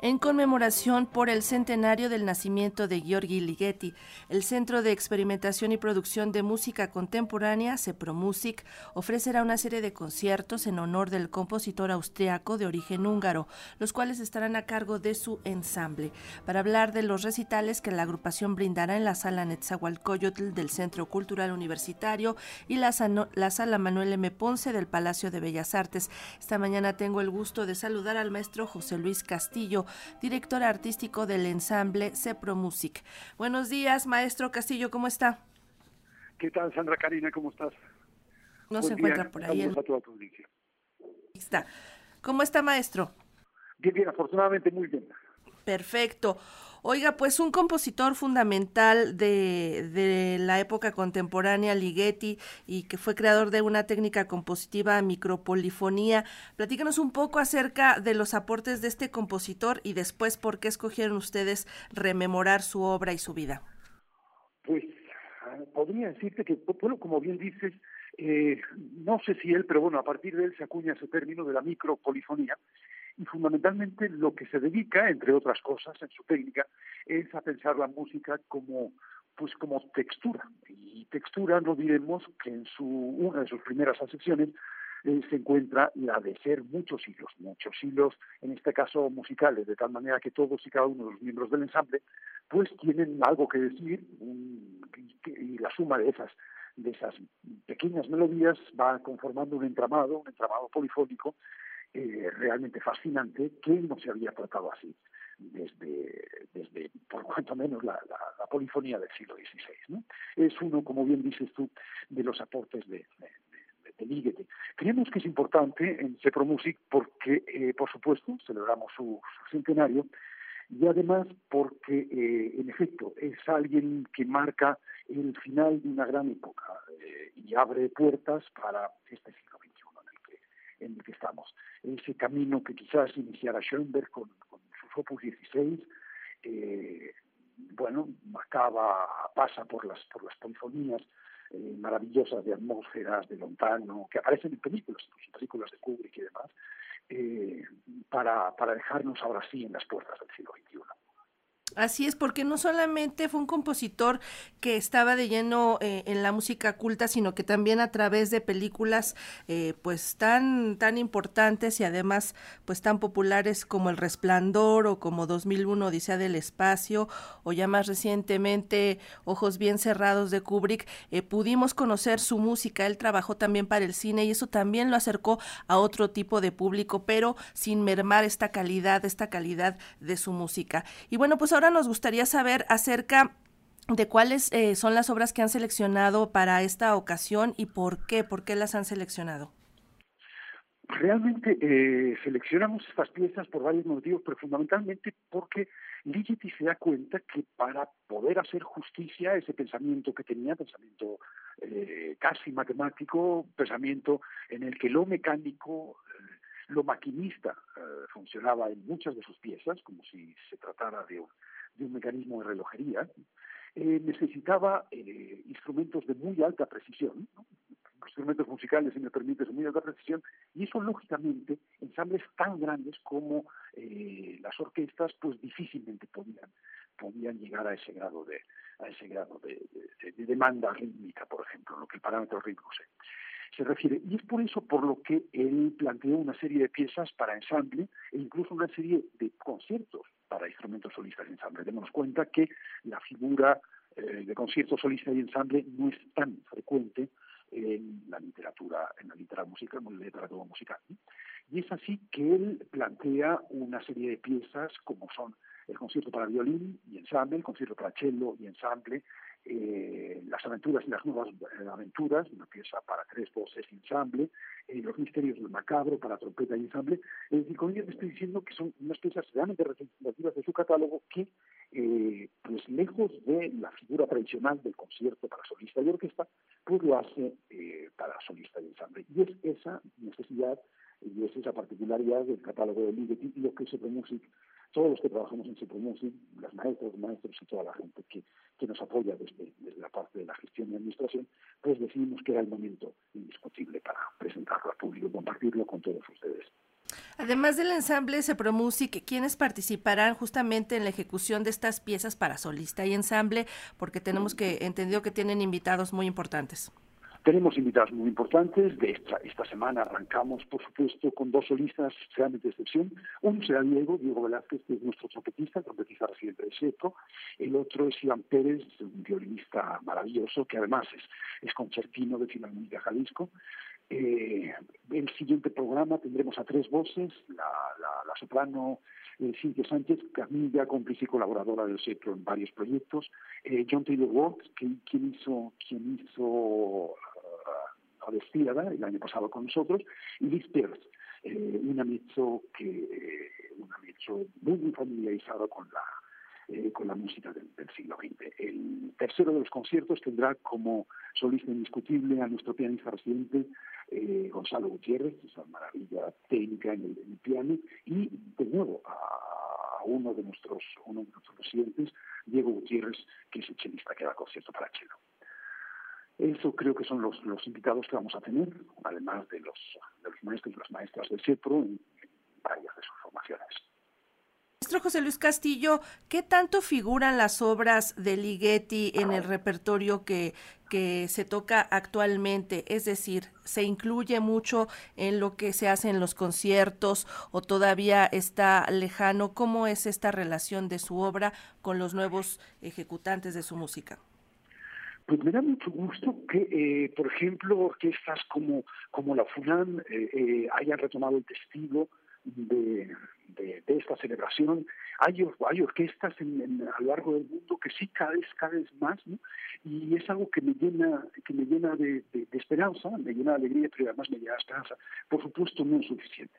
en conmemoración por el centenario del nacimiento de Gheorghi Ligeti. El Centro de Experimentación y Producción de Música Contemporánea, CEPROMUSIC, ofrecerá una serie de conciertos en honor del compositor austriaco de origen húngaro, los cuales estarán a cargo de su ensamble. Para hablar de los recitales que la agrupación brindará en la sala Netzahualcoyotl del Centro Cultural Universitario y la sala Manuel M. Ponce del Palacio de Bellas Artes. Esta mañana tengo el gusto de saludar al maestro José Luis Castillo, director artístico del ensamble Cepro Music. Buenos días, maestro Castillo, ¿cómo está? ¿Qué tal, Sandra Karina? ¿Cómo estás? No se encuentra por ahí. A toda tu Está. ¿Cómo está, maestro? Bien, bien, afortunadamente muy bien. Perfecto. Oiga, pues un compositor fundamental de, de, la época contemporánea, Ligeti, y que fue creador de una técnica compositiva micropolifonía. Platícanos un poco acerca de los aportes de este compositor y después por qué escogieron ustedes rememorar su obra y su vida. Pues ah, podría decirte que, bueno, como bien dices, eh, no sé si él, pero bueno, a partir de él se acuña ese término de la micropolifonía y fundamentalmente lo que se dedica, entre otras cosas, en su técnica, es a pensar la música como pues como textura. Y textura no diremos que en su una de sus primeras acepciones eh, se encuentra la de ser muchos hilos, muchos hilos, en este caso musicales, de tal manera que todos y cada uno de los miembros del ensamble pues tienen algo que decir y la suma de esas de esas pequeñas melodías va conformando un entramado, un entramado polifónico eh, realmente fascinante que no se había tratado así desde, desde por cuanto menos, la, polifonía del siglo XVI. ¿no? Es uno, como bien dices tú, de los aportes de, de, Creemos que es importante en Cepro Music porque, eh, por supuesto, celebramos su, centenario y además porque, eh, en efecto, es alguien que marca el final de una gran época y abre puertas para este siglo XXI en el que Ese camino que quizás iniciara Schoenberg con, con sus Opus 16, eh, bueno, acaba, pasa por las, por las polifonías eh, maravillosas de atmósferas, de Lontano, que aparecen en películas, en películas de Kubrick y demás, eh, para, para dejarnos ahora sí en las puertas del siglo. Así es, porque no solamente fue un compositor que estaba de lleno eh, en la música culta, sino que también a través de películas eh, pues tan, tan importantes y además pues tan populares como El Resplandor o como 2001 Odisea del Espacio o ya más recientemente Ojos Bien Cerrados de Kubrick, eh, pudimos conocer su música. Él trabajó también para el cine y eso también lo acercó a otro tipo de público, pero sin mermar esta calidad, esta calidad de su música. Y bueno, pues ahora nos gustaría saber acerca de cuáles eh, son las obras que han seleccionado para esta ocasión y por qué, por qué las han seleccionado. Realmente eh, seleccionamos estas piezas por varios motivos, pero fundamentalmente porque Ligeti se da cuenta que para poder hacer justicia a ese pensamiento que tenía, pensamiento eh, casi matemático, pensamiento en el que lo mecánico, lo maquinista funcionaba en muchas de sus piezas, como si se tratara de un, de un mecanismo de relojería, eh, necesitaba eh, instrumentos de muy alta precisión, instrumentos musicales, si me permites, de muy alta precisión, y eso, lógicamente, ensambles tan grandes como eh, las orquestas, pues difícilmente podían, podían llegar a ese grado de, a ese grado de, de demanda rítmica, por ejemplo, lo que el parámetro rítmico se, se refiere. Y es por eso por lo que él planteó una serie de piezas para ensamble e incluso una serie de conciertos para instrumentos solistas y ensamble. Demos cuenta que la figura eh, de concierto solista y ensamble no es tan frecuente en la literatura, en la literatura musical, en la literatura musical. Y es así que él plantea una serie de piezas como son el concierto para violín y ensamble, el concierto para cello y ensamble, eh, Las aventuras y las nuevas eh, aventuras, una pieza para tres voces y ensamble, eh, Los misterios del macabro para trompeta y ensamble. Es decir, con ello estoy diciendo que son unas piezas realmente representativas de su catálogo que, eh, pues lejos de la figura tradicional del concierto para solista y orquesta, pues lo hace para solista y ensamble. Y es esa necesidad y es esa particularidad del catálogo de Ligeti y lo que se Music todos los que trabajamos en Supermusic, las maestras, maestros y toda la gente que, que nos apoya desde, desde, la parte de la gestión y administración, pues decidimos que era el momento indiscutible para presentarlo al público, compartirlo con todos ustedes. Además del ensamble Sepromusic, ¿quiénes participarán justamente en la ejecución de estas piezas para solista y ensamble? Porque tenemos que entendido que tienen invitados muy importantes. Tenemos invitados muy importantes. De esta, esta semana arrancamos, por supuesto, con dos solistas realmente de excepción. Uno será Diego, Diego Velázquez, que es nuestro trompetista, trompetista residente de SEPO. El otro es Iván Pérez, un violinista maravilloso, que además es, es concertino de Filarmónica Jalisco. Eh, el siguiente programa tendremos a tres voces, la, la, soprano eh, Cintia Sánchez, Camilla, cómplice y colaboradora del CEPRO en varios proyectos, eh, John Taylor Ward, quien, hizo, quien hizo a Destíada el año pasado con nosotros, y Liz Pierce, eh, que una mezzo muy, familiarizada con la eh, con la música del, siglo XX. El tercero de los conciertos tendrá como solista indiscutible a nuestro pianista residente eh, Gonzalo Gutiérrez, esa maravilla técnica en el, piano, y de nuevo a uno de nuestros uno de nuestros residentes, Diego Gutiérrez, que es el chelista que da concierto para chelo. Eso creo que son los, invitados que vamos a tener, además de los, de los maestros y las maestras del CEPRO en varias de sus formaciones. Maestro José Luis Castillo, ¿qué tanto figuran las obras de Ligeti en el repertorio que se toca actualmente? Es decir, ¿se incluye mucho en lo que se hace en los conciertos o todavía está lejano? ¿Cómo es esta relación de su obra con los nuevos ejecutantes de su música? Pues me da mucho gusto que, eh, por ejemplo, orquestas como, como la FUNAM eh, eh, hayan retomado el testigo de, de, esta celebración. Hay, hay orquestas en, a lo largo del mundo que sí cada vez, cada vez más, ¿no? y es algo que me llena, que me llena de, esperanza, me llena de alegría, pero además me llena de esperanza. Por supuesto, no es suficiente.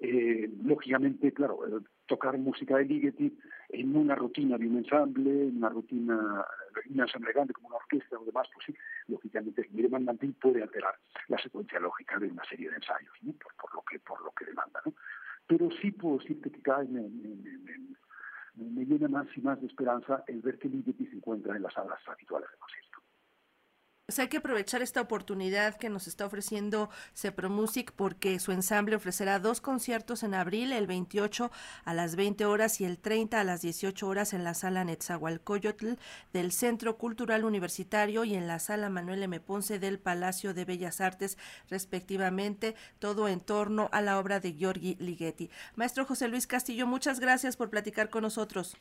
Eh, lógicamente, claro, eh, tocar música de Ligeti en una rutina de un ensamble, en una rutina, un ensamble grande como una orquesta o demás, pues sí, lógicamente mi demandante puede alterar la secuencia lógica de una serie de ensayos, ¿no? por, lo que por lo que demanda. ¿no? pero sí puedo decirte que cada vez me, me, llena más y más de esperanza el ver que Ligeti se encuentra en las salas habituales de concierto. Hay que aprovechar esta oportunidad que nos está ofreciendo Music porque su ensamble ofrecerá dos conciertos en abril, el 28 a las 20 horas y el 30 a las 18 horas en la sala Netzahualcoyotl del Centro Cultural Universitario y en la sala Manuel M. Ponce del Palacio de Bellas Artes, respectivamente, todo en torno a la obra de Giorgi Ligeti. Maestro José Luis Castillo, muchas gracias por platicar con nosotros.